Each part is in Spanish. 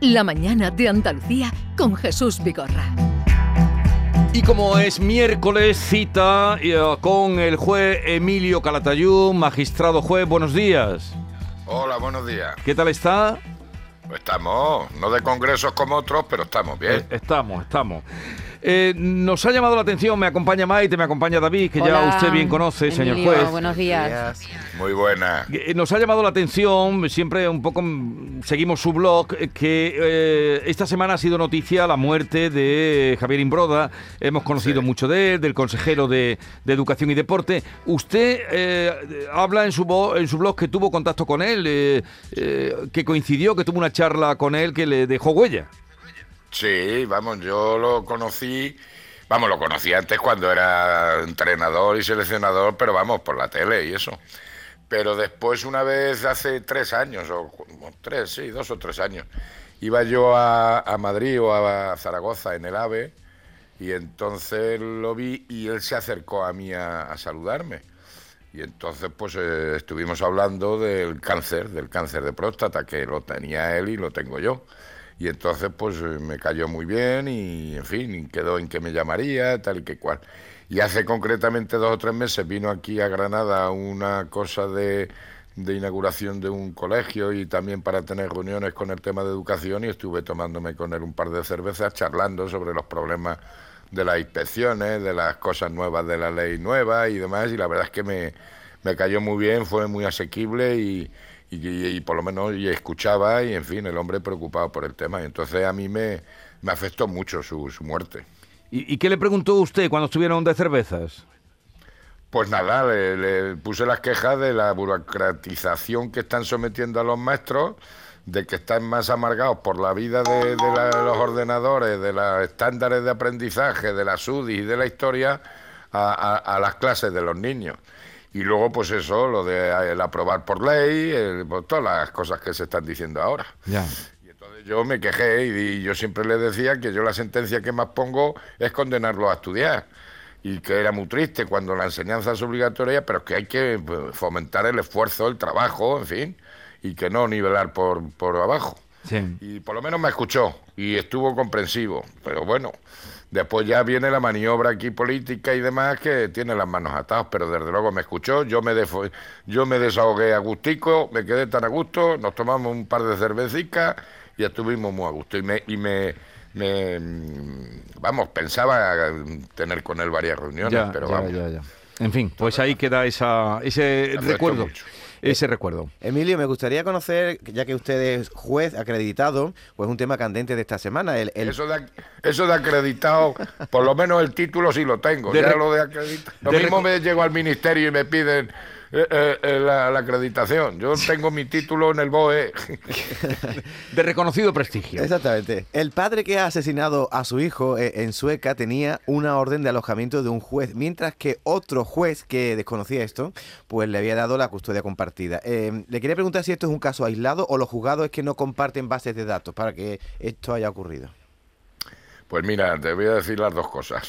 La mañana de Andalucía con Jesús Vigorra. Y como es miércoles, cita eh, con el juez Emilio Calatayud, magistrado juez, buenos días. Hola, buenos días. ¿Qué tal está? Pues estamos, no de congresos como otros, pero estamos bien. Eh, estamos, estamos. Eh, nos ha llamado la atención, me acompaña Maite, me acompaña David, que ya usted bien conoce, señor juez. Buenos días. Muy buena. Eh, nos ha llamado la atención, siempre un poco seguimos su blog, eh, que esta semana ha sido noticia la muerte de Javier Imbroda. Hemos conocido mucho de él, del consejero de, Educación y Deporte. Usted habla en su, en su blog que tuvo contacto con él, que coincidió, que tuvo una charla con él que le dejó huella. Sí, vamos, yo lo conocí, vamos, lo conocí antes cuando era entrenador y seleccionador, pero vamos, por la tele y eso. Pero después, una vez hace tres años, o tres, sí, dos o tres años, iba yo a, Madrid o a Zaragoza en el AVE y entonces lo vi y él se acercó a mí a, saludarme. Y entonces pues eh, estuvimos hablando del cáncer, del cáncer de próstata, que lo tenía él y lo tengo yo. Y entonces, pues eh, me cayó muy bien y, en fin, quedó en que me llamaría, tal y que cual. Y hace concretamente dos o tres meses vino aquí a Granada una cosa de, de inauguración de un colegio y también para tener reuniones con el tema de educación y estuve tomándome con él un par de cervezas charlando sobre los problemas de las inspecciones, de las cosas nuevas de la ley nueva y demás y la verdad es que me, me cayó muy bien, fue muy asequible y, y, por lo menos y escuchaba y en fin, el hombre preocupado por el tema. Y entonces a mí me, me afectó mucho su, su muerte. ¿Y, qué le preguntó usted cuando estuvieron de cervezas? Pues nada, le, puse las quejas de la burocratización que están sometiendo a los maestros, de que están más amargados por la vida de, los ordenadores, de los estándares de aprendizaje, de la SUDI y de la historia a las clases de los niños. Y luego, pues eso, lo de eh, el aprobar por ley, pues, todas las cosas que se están diciendo ahora. Ya. Y entonces yo me quejé y, yo siempre le decía que yo la sentencia que más pongo es condenarlo a estudiar. Y que era muy triste cuando la enseñanza es obligatoria, pero que hay que pues, fomentar el esfuerzo, el trabajo, en fin, y que no nivelar por, por abajo. Sí. Y por lo menos me escuchó y estuvo comprensivo. Pero bueno, Después ya viene la maniobra aquí política y demás que tiene las manos atadas, pero desde luego me escuchó, yo me, yo me desahogué a gustico, me quedé tan a gusto, nos tomamos un par de cervecitas y estuvimos muy a gusto. Y me, y me, mm, vamos, pensaba tener con él varias reuniones, pero vamos. En fin, pues ahí queda esa, ese recuerdo ese recuerdo. Emilio, me gustaría conocer, ya que usted es juez acreditado, pues un tema candente de esta semana. El, Eso, de, eso de acreditado, por lo menos el título sí lo tengo. ya lo de acreditado. Lo mismo me llego al ministerio y me piden eh, eh, eh, la, acreditación. Yo tengo mi título en el BOE. De reconocido prestigio. Exactamente. El padre que ha asesinado a su hijo en Sueca tenía una orden de alojamiento de un juez, mientras que otro juez que desconocía esto, pues le había dado la custodia compartida. le quería preguntar si esto es un caso aislado o los juzgados es que no comparten bases de datos para que esto haya ocurrido. Pues mira, te voy a decir las dos cosas.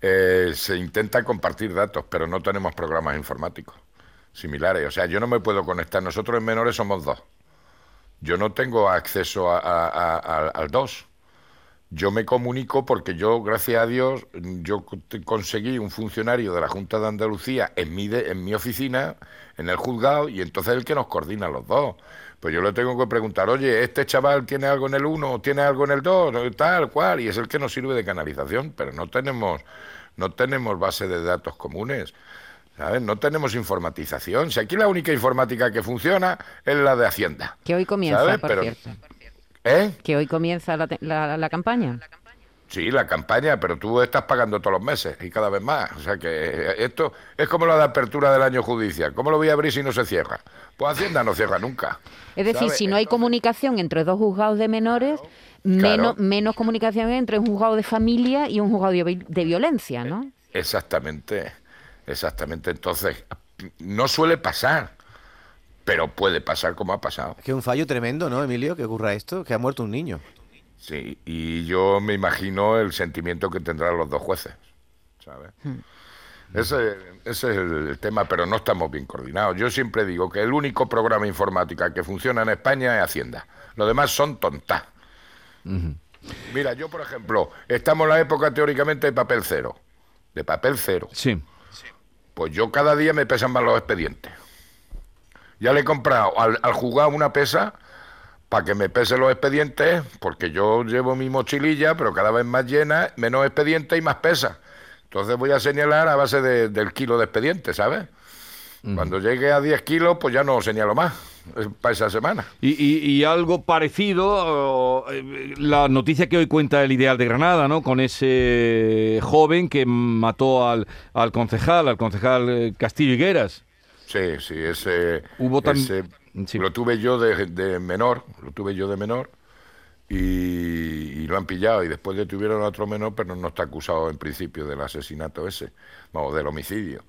se intenta compartir datos, pero no tenemos programas informáticos similares. O sea, yo no me puedo conectar. Nosotros en menores somos dos. Yo no tengo acceso al dos. Yo me comunico porque yo, gracias a Dios, yo conseguí un funcionario de la Junta de Andalucía en mi, en mi oficina, en el juzgado, y entonces es el que nos coordina los dos. Pues yo le tengo que preguntar, oye, ¿este chaval tiene algo en el uno, tiene algo en el dos, tal cual? Y es el que nos sirve de canalización, pero no tenemos, no tenemos base de datos comunes. No tenemos informatización. Si aquí la única informática que funciona es la de Hacienda. Que hoy comienza, por cierto. ¿Eh? Que hoy comienza la, la, campaña. Sí, la campaña, pero tú estás pagando todos los meses y cada vez más. O sea que esto es como la de apertura del año judicial. ¿Cómo lo voy a abrir si no se cierra? Pues Hacienda no cierra nunca. Es decir, si no hay comunicación entre dos juzgados de menores, menos, menos comunicación entre un juzgado de familia y un juzgado de violencia, ¿no? Exactamente. Exactamente, entonces no suele pasar, pero puede pasar como ha pasado. Es que un fallo tremendo, ¿no, Emilio, que ocurra esto, que ha muerto un niño. Sí, y yo me imagino el sentimiento que tendrán los dos jueces, ¿sabes? Hmm. Ese, ese, es el tema, pero no estamos bien coordinados. Yo siempre digo que el único programa informática que funciona en España es Hacienda. Lo demás son tontas. Mira, yo por ejemplo, estamos en la época teóricamente de papel cero. De papel cero. Sí. Pues yo cada día me pesan más los expedientes. Ya le he comprado al, al juzgado una pesa para que me pese los expedientes, porque yo llevo mi mochililla, pero cada vez más llena, menos expedientes y más pesa. Entonces voy a señalar a base del kilo de expedientes, ¿sabes? Cuando llegue a 10 kilos, pues ya no señalo más para esa semana. Y, algo parecido, eh, la noticia que hoy cuenta el Ideal de Granada, ¿no? Con ese joven que mató al, al concejal, al concejal eh, Castillo Higueras. Sí, sí, ese... Hubo Lo tuve yo de, menor, lo tuve yo de menor y, lo han pillado y después detuvieron a otro menor, pero no está acusado en principio del asesinato ese, o del homicidio.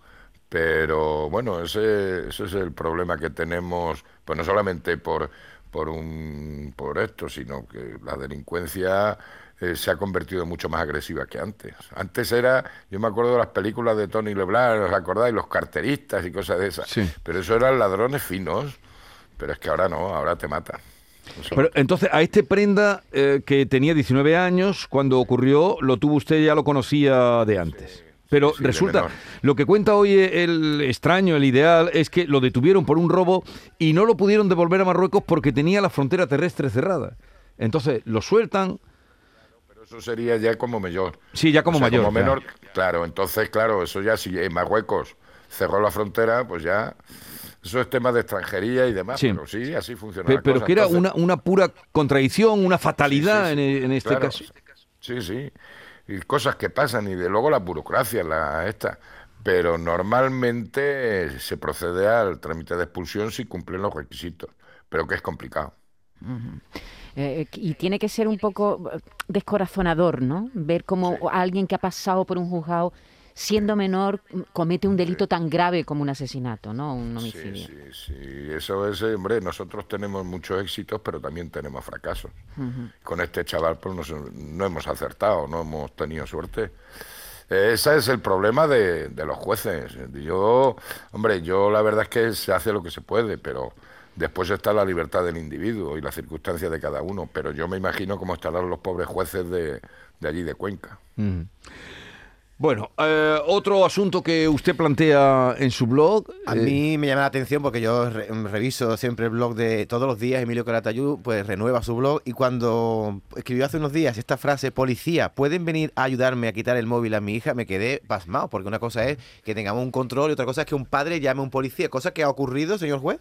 Pero bueno, ese, ese es el problema que tenemos, pues no solamente por, por, un, por esto, sino que la delincuencia eh, se ha convertido mucho más agresiva que antes. Antes era, yo me acuerdo de las películas de Tony Leblanc, ¿os acordáis? Los carteristas y cosas de esas. Pero eso eran ladrones finos, pero es que ahora no, ahora te matan. Pero entonces, a este prenda eh, que tenía 19 años, cuando ocurrió, lo tuvo usted, ya lo conocía de antes. Pero resulta, lo que cuenta hoy el extraño, el ideal, es que lo detuvieron por un robo y no lo pudieron devolver a Marruecos porque tenía la frontera terrestre cerrada. Entonces lo sueltan. Pero eso sería ya como mayor. Sí, ya como mayor. Como menor, claro. Entonces, claro, eso ya si en Marruecos cerró la frontera, pues ya eso es tema de extranjería y demás, sí. pero sí, así funciona. Pero, que era una, una pura contradicción, una fatalidad en, este caso. Sí, sí y cosas que pasan y de luego la burocracia, la esta. Pero normalmente se procede al trámite de expulsión si cumplen los requisitos, pero que es complicado. Eh, y tiene que ser un poco descorazonador, ¿no? Ver cómo alguien que ha pasado por un juzgado siendo menor, comete un delito tan grave como un asesinato, ¿no? Un homicidio. Sí, sí, sí. Eso es, hombre, nosotros tenemos muchos éxitos, pero también tenemos fracasos. Con este chaval pues no hemos acertado, no hemos tenido suerte. Ese es el problema de, de, los jueces. Yo, hombre, yo la verdad es que se hace lo que se puede, pero después está la libertad del individuo y las circunstancias de cada uno. Pero yo me imagino cómo estarán los pobres jueces de, de allí de Cuenca. Bueno, eh, otro asunto que usted plantea en su blog. A eh, mí me llama la atención porque yo reviso siempre el blog de todos los días. Emilio Caratayú pues renueva su blog y cuando escribió hace unos días esta frase, policía, ¿pueden venir a ayudarme a quitar el móvil a mi hija? Me quedé pasmado porque una cosa es que tengamos un control y otra cosa es que un padre llame a un policía. Cosa que ha ocurrido, señor juez.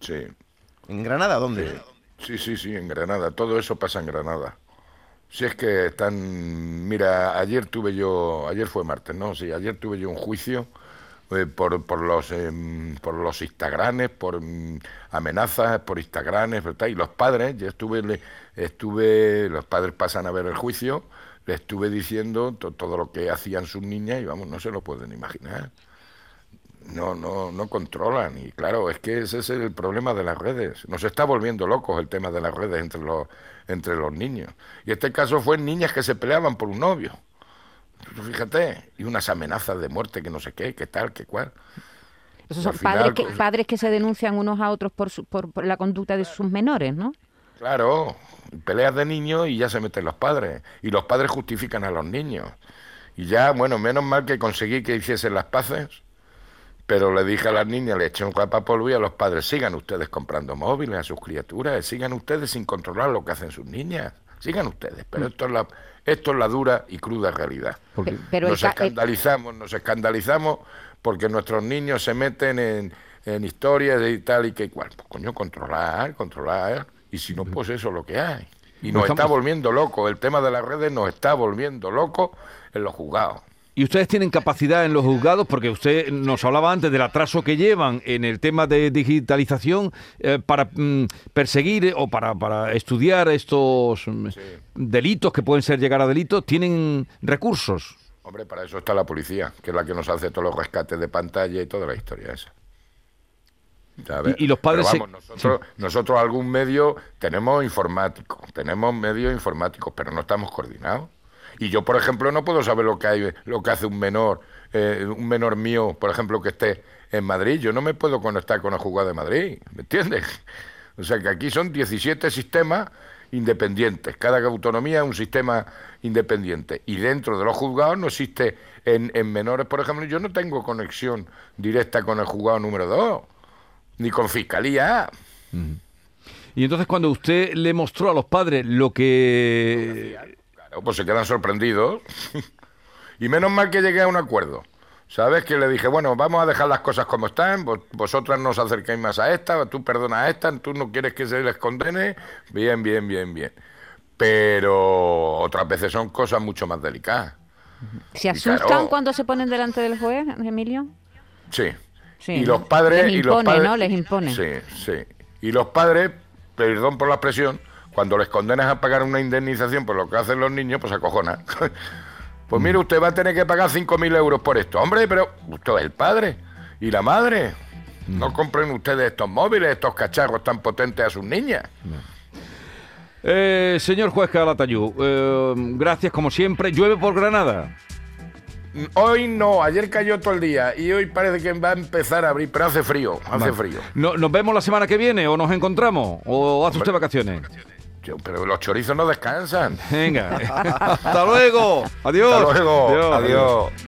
Sí. ¿En Granada? ¿Dónde? Sí, sí, sí, en Granada. Todo eso pasa en Granada. Si es que están, mira, ayer tuve yo, ayer fue martes, ¿no? Sí, ayer tuve yo un juicio eh, por, por, los em, por los Instagrames, por mm, amenazas por Instagrames, ¿verdad? Y los padres, yo estuve, estuve, los padres pasan a ver el juicio, le estuve diciendo todo lo que hacían sus niñas y vamos, no se lo pueden imaginar no, no, no controlan. Y claro, es que ese es el problema de las redes. Nos está volviendo locos el tema de las redes entre los, entre los niños. Y este caso fue niñas que se peleaban por un novio. Fíjate, y unas amenazas de muerte que no sé qué, qué tal, qué cual. Esos son padres, que, padres que se denuncian unos a otros por, por, la conducta de sus menores, ¿no? Claro, peleas de niños y ya se meten los padres. Y los padres justifican a los niños. Y ya, bueno, menos mal que conseguí que hiciesen las paces pero le dije a las niñas, le eché un polvo y a los padres, sigan ustedes comprando móviles a sus criaturas, sigan ustedes sin controlar lo que hacen sus niñas, sigan ustedes. Pero esto es la, esto es la dura y cruda realidad. nos escandalizamos, nos escandalizamos porque nuestros niños se meten en, en historias y tal y que igual. Pues coño, controlar, controlar. Y si no, pues eso es lo que hay. Y nos está volviendo loco. El tema de las redes nos está volviendo loco en los juzgados. ¿Y ustedes tienen capacidad en los juzgados? Porque usted nos hablaba antes del atraso que llevan en el tema de digitalización eh, para mm, perseguir o para, para estudiar estos mm, delitos que pueden ser llegar a delitos. ¿Tienen recursos? Hombre, para eso está la policía, que es la que nos hace todos los rescates de pantalla y toda la historia esa. Y, los padres nosotros, nosotros algún medio tenemos informáticos, tenemos medios informáticos, pero no estamos coordinados. Y yo, por ejemplo, no puedo saber lo que hay, lo que hace un menor, eh, un menor mío, por ejemplo, que esté en Madrid. Yo no me puedo conectar con el juzgado de Madrid, ¿me entiendes? O sea que aquí son 17 sistemas independientes. Cada autonomía es un sistema independiente. Y dentro de los juzgados no existe, en, en menores, por ejemplo, yo no tengo conexión directa con el juzgado número 2, ni con fiscalía. Y entonces cuando usted le mostró a los padres lo que... Pues se quedan sorprendidos. y menos mal que llegué a un acuerdo. ¿Sabes? Que le dije, bueno, vamos a dejar las cosas como están, vos- vosotras no os acerquéis más a esta, tú perdonas a esta, tú no quieres que se les condene, bien, bien, bien, bien. Pero otras veces son cosas mucho más delicadas. ¿Se asustan claro. cuando se ponen delante del juez, Emilio? Sí. Sí, y los padres... Les y los impone, padres- ¿no? Les impone. Sí, sí. Y los padres, perdón por la expresión, cuando les condenas a pagar una indemnización por lo que hacen los niños, pues acojonan. pues mire, usted va a tener que pagar 5.000 euros por esto. Hombre, pero usted es el padre y la madre. No compren ustedes estos móviles, estos cacharros tan potentes a sus niñas. Eh, señor juez Calatayud, eh, gracias como siempre. ¿Llueve por Granada? Hoy no, ayer cayó todo el día y hoy parece que va a empezar a abrir, pero hace frío, hace Vale. frío. No- ¿Nos vemos la semana que viene o nos encontramos? ¿O hace usted vacaciones? Pero los chorizos no descansan. Venga. Hasta luego. Adiós. Hasta luego. Adiós.